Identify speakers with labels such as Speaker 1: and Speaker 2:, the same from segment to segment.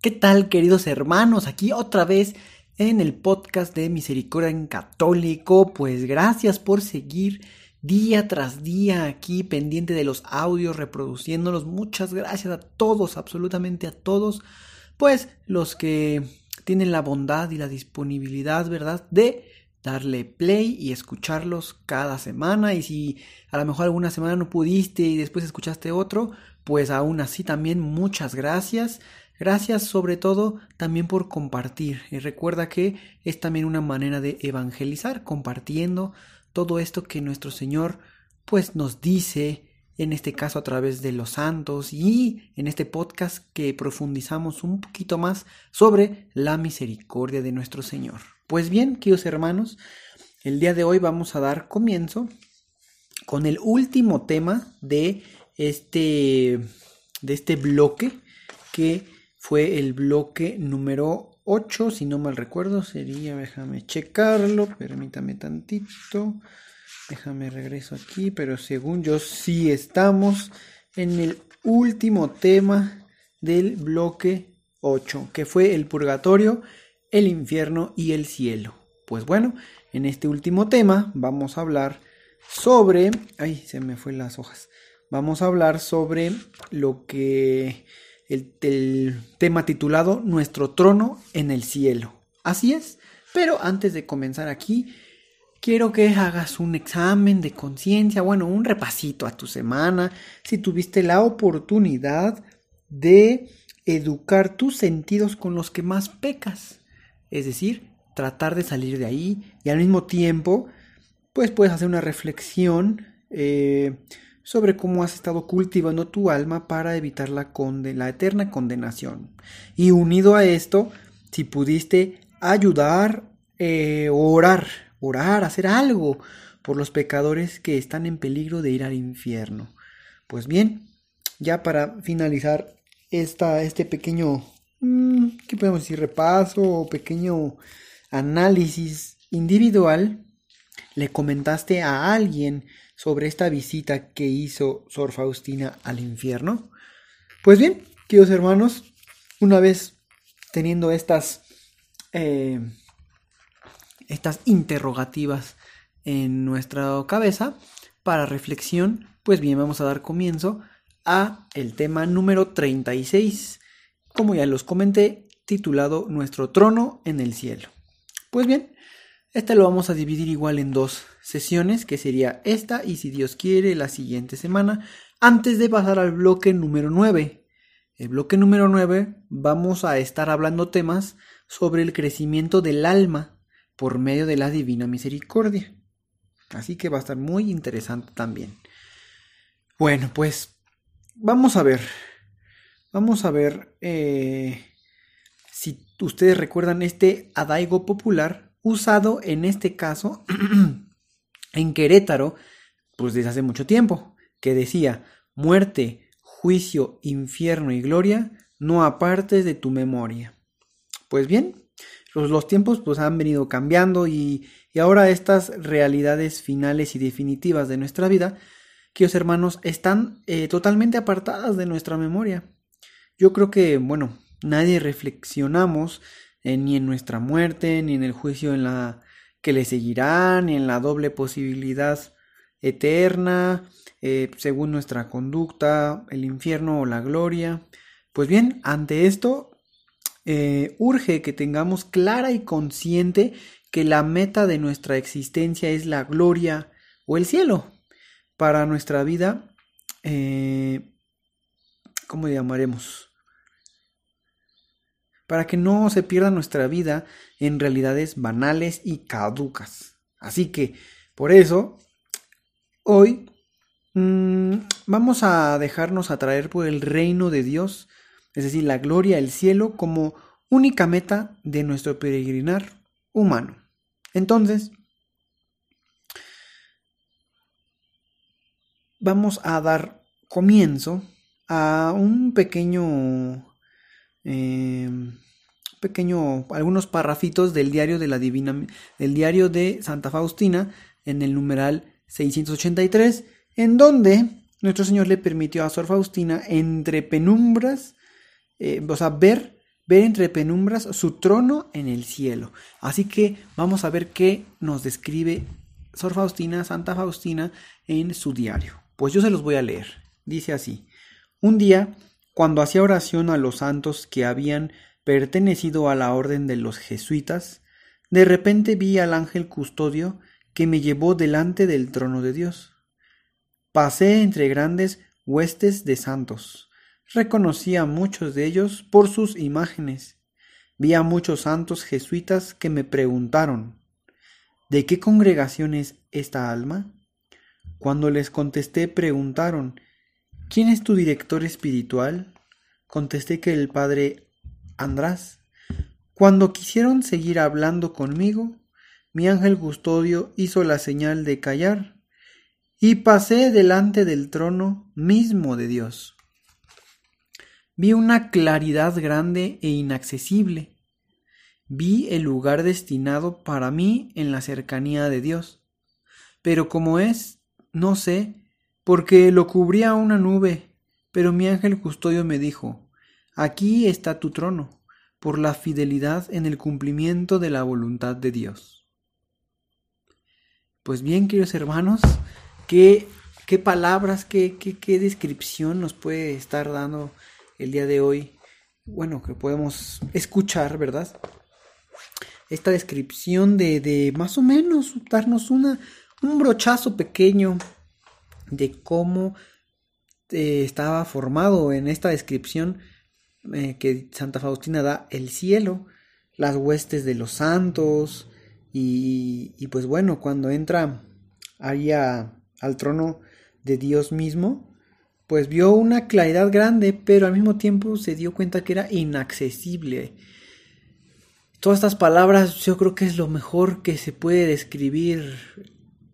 Speaker 1: ¿Qué tal queridos hermanos? Aquí otra vez en el podcast de Misericordia en Católico. Pues gracias por seguir día tras día aquí pendiente de los audios, reproduciéndolos. Muchas gracias a todos, absolutamente a todos. Pues los que tienen la bondad y la disponibilidad, ¿verdad? De darle play y escucharlos cada semana. Y si a lo mejor alguna semana no pudiste y después escuchaste otro, pues aún así también muchas gracias. Gracias sobre todo también por compartir. Y recuerda que es también una manera de evangelizar, compartiendo todo esto que nuestro Señor pues nos dice, en este caso a través de los santos y en este podcast que profundizamos un poquito más sobre la misericordia de nuestro Señor. Pues bien, queridos hermanos, el día de hoy vamos a dar comienzo con el último tema de este de este bloque que fue el bloque número 8, si no mal recuerdo, sería, déjame checarlo, permítame tantito, déjame regreso aquí, pero según yo sí estamos en el último tema del bloque 8, que fue el purgatorio, el infierno y el cielo. Pues bueno, en este último tema vamos a hablar sobre, ay, se me fue las hojas, vamos a hablar sobre lo que el, tema titulado Nuestro trono en el cielo. Así es, pero antes de comenzar aquí, quiero que hagas un examen de conciencia, bueno, un repasito a tu semana, si tuviste la oportunidad de educar tus sentidos con los que más pecas, es decir, tratar de salir de ahí y al mismo tiempo, pues puedes hacer una reflexión eh, sobre cómo has estado cultivando tu alma para evitar la, eterna condenación. Y unido a esto, si pudiste ayudar, eh, orar, orar, hacer algo por los pecadores que están en peligro de ir al infierno. Pues bien, ya para finalizar esta, este pequeño, mm, ¿qué podemos decir? Repaso o pequeño análisis individual, le comentaste a alguien sobre esta visita que hizo Sor Faustina al infierno? Pues bien, queridos hermanos, una vez teniendo estas, eh, estas interrogativas en nuestra cabeza para reflexión, pues bien, vamos a dar comienzo a el tema número 36, como ya los comenté, titulado Nuestro trono en el cielo. Pues bien, este lo vamos a dividir igual en dos sesiones, que sería esta y si Dios quiere la siguiente semana, antes de pasar al bloque número 9. El bloque número 9 vamos a estar hablando temas sobre el crecimiento del alma por medio de la divina misericordia. Así que va a estar muy interesante también. Bueno, pues vamos a ver. Vamos a ver eh, si ustedes recuerdan este adaigo popular usado en este caso en Querétaro, pues desde hace mucho tiempo, que decía, muerte, juicio, infierno y gloria, no apartes de tu memoria. Pues bien, los, tiempos pues han venido cambiando y, ahora estas realidades finales y definitivas de nuestra vida, queridos hermanos, están eh, totalmente apartadas de nuestra memoria. Yo creo que, bueno, nadie reflexionamos eh, ni en nuestra muerte, ni en el juicio en la que le seguirá, ni en la doble posibilidad eterna, eh, según nuestra conducta, el infierno o la gloria. Pues bien, ante esto, eh, urge que tengamos clara y consciente que la meta de nuestra existencia es la gloria o el cielo. Para nuestra vida, ¿cómo llamaremos? Para que no se pierda nuestra vida en realidades banales y caducas. Así que, por eso, hoy mm, vamos a dejarnos atraer por el reino de Dios, es decir, la gloria, el cielo, como única meta de nuestro peregrinar humano. Entonces, vamos a dar comienzo a un pequeño, em, pequeño, algunos parrafitos del diario de la Divina, del diario de Santa Faustina, en el numeral 683, en donde nuestro Señor le permitió a Sor Faustina entre penumbras eh, o sea, ver, ver entre penumbras su trono en el cielo. Así que vamos a ver qué nos describe Sor Faustina, Santa Faustina, en su diario. Pues yo se los voy a leer. Dice así, un día, cuando hacía oración a los santos que habían pertenecido a la orden de los jesuitas, de repente vi al ángel custodio que me llevó delante del trono de Dios. Pasé entre grandes huestes de santos Reconocí a muchos de ellos por sus imágenes. Vi a muchos santos jesuitas que me preguntaron ¿De qué congregación es esta alma? Cuando les contesté preguntaron ¿Quién es tu director espiritual? Contesté que el padre András. Cuando quisieron seguir hablando conmigo, mi ángel custodio hizo la señal de callar y pasé delante del trono mismo de Dios vi una claridad grande e inaccesible. Vi el lugar destinado para mí en la cercanía de Dios. Pero como es, no sé, porque lo cubría una nube, pero mi ángel custodio me dijo, aquí está tu trono, por la fidelidad en el cumplimiento de la voluntad de Dios. Pues bien, queridos hermanos, qué, qué palabras, qué, qué, qué descripción nos puede estar dando el día de hoy, bueno, que podemos escuchar, ¿verdad? Esta descripción de, de más o menos darnos una, un brochazo pequeño de cómo eh, estaba formado en esta descripción eh, que Santa Faustina da el cielo, las huestes de los santos y, y pues bueno, cuando entra ahí al trono de Dios mismo, pues vio una claridad grande, pero al mismo tiempo se dio cuenta que era inaccesible. Todas estas palabras yo creo que es lo mejor que se puede describir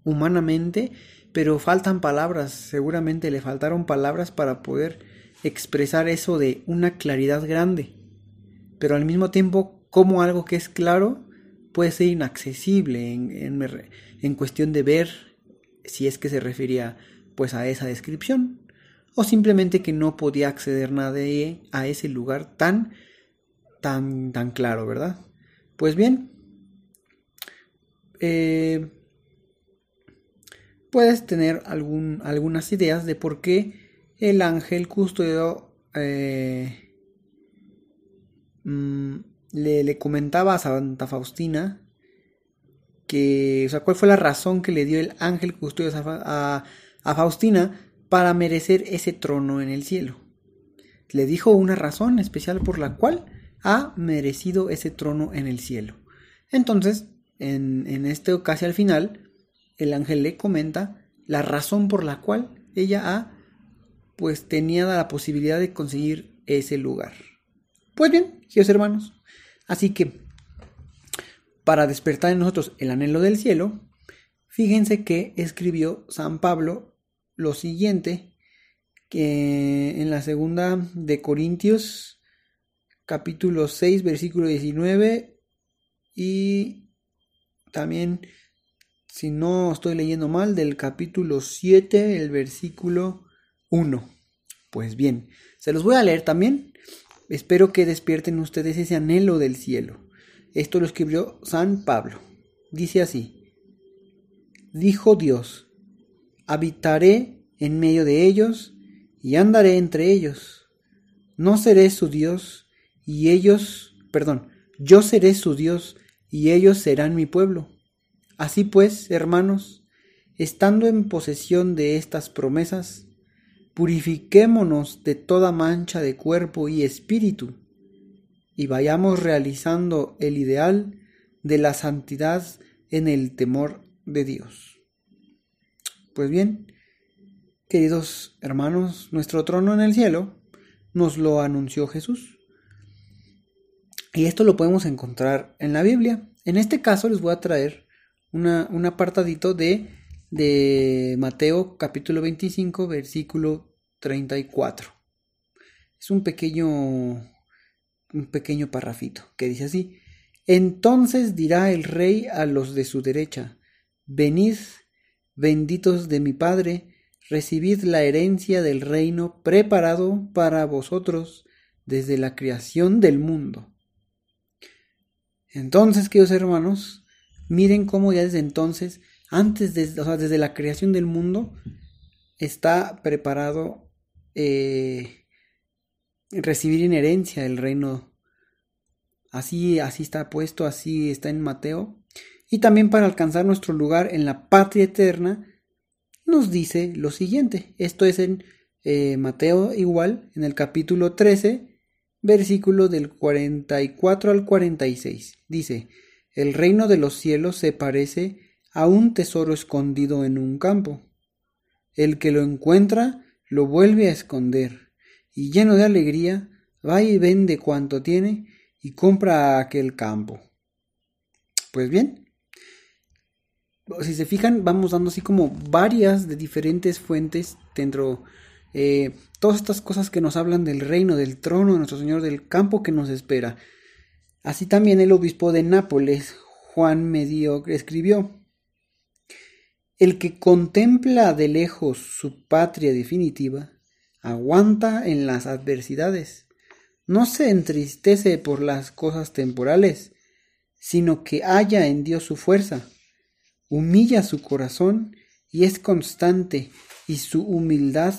Speaker 1: humanamente, pero faltan palabras, seguramente le faltaron palabras para poder expresar eso de una claridad grande, pero al mismo tiempo como algo que es claro puede ser inaccesible en, en cuestión de ver si es que se refería pues a esa descripción o simplemente que no podía acceder nadie a ese lugar tan, tan, tan claro, ¿verdad? Pues bien, eh, puedes tener algún, algunas ideas de por qué el ángel custodio eh, mm, le, le, comentaba a Santa Faustina que, o sea, cuál fue la razón que le dio el ángel custodio a, a Faustina para merecer ese trono en el cielo. Le dijo una razón especial por la cual ha merecido ese trono en el cielo. Entonces, en, en este casi al final, el ángel le comenta la razón por la cual ella ha, pues tenía la posibilidad de conseguir ese lugar. Pues bien, queridos hermanos, así que para despertar en nosotros el anhelo del cielo, fíjense que escribió San Pablo lo siguiente, que en la segunda de Corintios, capítulo 6, versículo 19, y también, si no estoy leyendo mal, del capítulo 7, el versículo 1. Pues bien, se los voy a leer también. Espero que despierten ustedes ese anhelo del cielo. Esto lo escribió San Pablo. Dice así, dijo Dios, habitaré en medio de ellos y andaré entre ellos. No seré su Dios y ellos, perdón, yo seré su Dios y ellos serán mi pueblo. Así pues, hermanos, estando en posesión de estas promesas, purifiquémonos de toda mancha de cuerpo y espíritu, y vayamos realizando el ideal de la santidad en el temor de Dios. Pues bien, queridos hermanos, nuestro trono en el cielo nos lo anunció Jesús. Y esto lo podemos encontrar en la Biblia. En este caso les voy a traer una, un apartadito de, de Mateo capítulo 25 versículo 34. Es un pequeño, un pequeño parrafito que dice así. Entonces dirá el rey a los de su derecha, venid, benditos de mi Padre, recibid la herencia del reino preparado para vosotros desde la creación del mundo. Entonces, queridos hermanos, miren cómo ya desde entonces, antes de, desde la creación del mundo, está preparado eh, recibir en herencia el reino. Así, así está puesto, así está en Mateo. Y también para alcanzar nuestro lugar en la patria eterna, nos dice lo siguiente. Esto es en eh, Mateo igual, en el capítulo 13, versículo del 44 al 46. Dice, el reino de los cielos se parece a un tesoro escondido en un campo. El que lo encuentra lo vuelve a esconder, y lleno de alegría va y vende cuanto tiene y compra aquel campo. Pues bien, si se fijan, vamos dando así como varias de diferentes fuentes dentro eh, todas estas cosas que nos hablan del reino, del trono de nuestro Señor, del campo que nos espera. Así también el obispo de Nápoles, Juan Medio, escribió, El que contempla de lejos su patria definitiva, aguanta en las adversidades, no se entristece por las cosas temporales, sino que halla en Dios su fuerza, humilla su corazón y es constante, y su humildad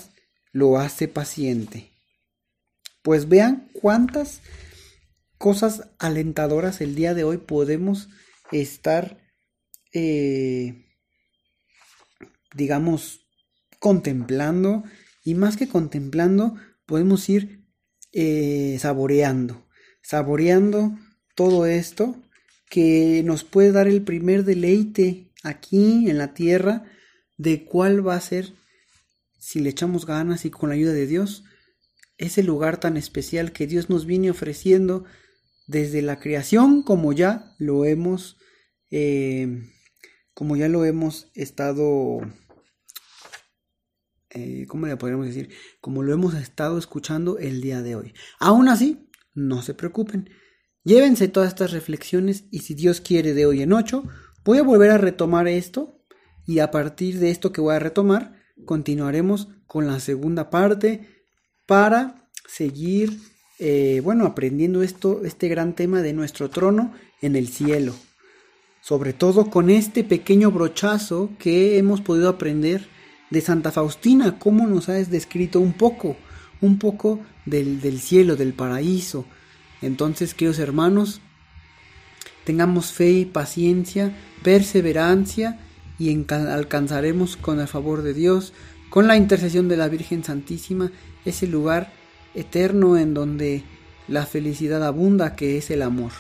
Speaker 1: lo hace paciente. Pues vean cuántas cosas alentadoras el día de hoy podemos estar, eh, digamos, contemplando y más que contemplando, podemos ir eh, saboreando, saboreando todo esto que nos puede dar el primer deleite aquí en la tierra de cuál va a ser si le echamos ganas y con la ayuda de Dios, ese lugar tan especial que Dios nos viene ofreciendo desde la creación como ya lo hemos eh, como ya lo hemos estado eh, ¿cómo le podríamos decir? como lo hemos estado escuchando el día de hoy aún así no se preocupen llévense todas estas reflexiones y si Dios quiere de hoy en ocho voy a volver a retomar esto y a partir de esto que voy a retomar continuaremos con la segunda parte para seguir, eh, bueno, aprendiendo esto, este gran tema de nuestro trono en el cielo. Sobre todo con este pequeño brochazo que hemos podido aprender de Santa Faustina, cómo nos ha descrito un poco, un poco del, del cielo, del paraíso. Entonces, queridos hermanos, tengamos fe y paciencia, perseverancia y alcanzaremos con el favor de Dios, con la intercesión de la Virgen Santísima, ese lugar eterno en donde la felicidad abunda, que es el amor.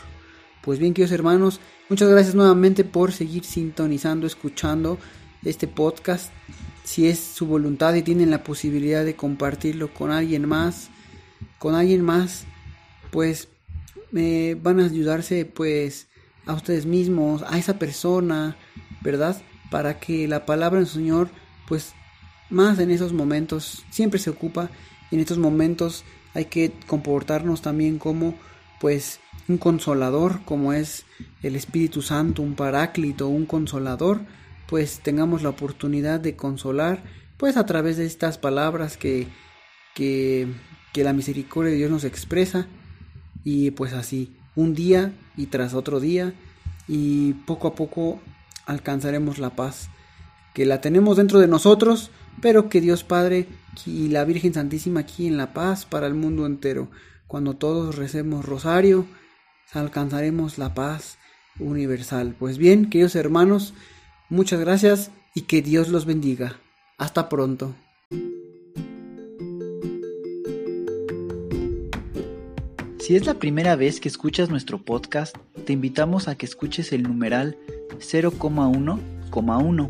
Speaker 1: Pues bien, queridos hermanos, muchas gracias nuevamente por seguir sintonizando, escuchando este podcast. Si es su voluntad y tienen la posibilidad de compartirlo con alguien más, con alguien más, pues me van a ayudarse pues a ustedes mismos, a esa persona, ¿verdad? para que la palabra del Señor, pues más en esos momentos, siempre se ocupa y en estos momentos hay que comportarnos también como pues un consolador, como es el Espíritu Santo, un paráclito, un consolador, pues tengamos la oportunidad de consolar, pues a través de estas palabras que, que, que la misericordia de Dios nos expresa, y pues así, un día y tras otro día, y poco a poco alcanzaremos la paz, que la tenemos dentro de nosotros, pero que Dios Padre y la Virgen Santísima aquí en la paz para el mundo entero. Cuando todos recemos rosario, alcanzaremos la paz universal. Pues bien, queridos hermanos, muchas gracias y que Dios los bendiga. Hasta pronto.
Speaker 2: Si es la primera vez que escuchas nuestro podcast, te invitamos a que escuches el numeral 0,1,1,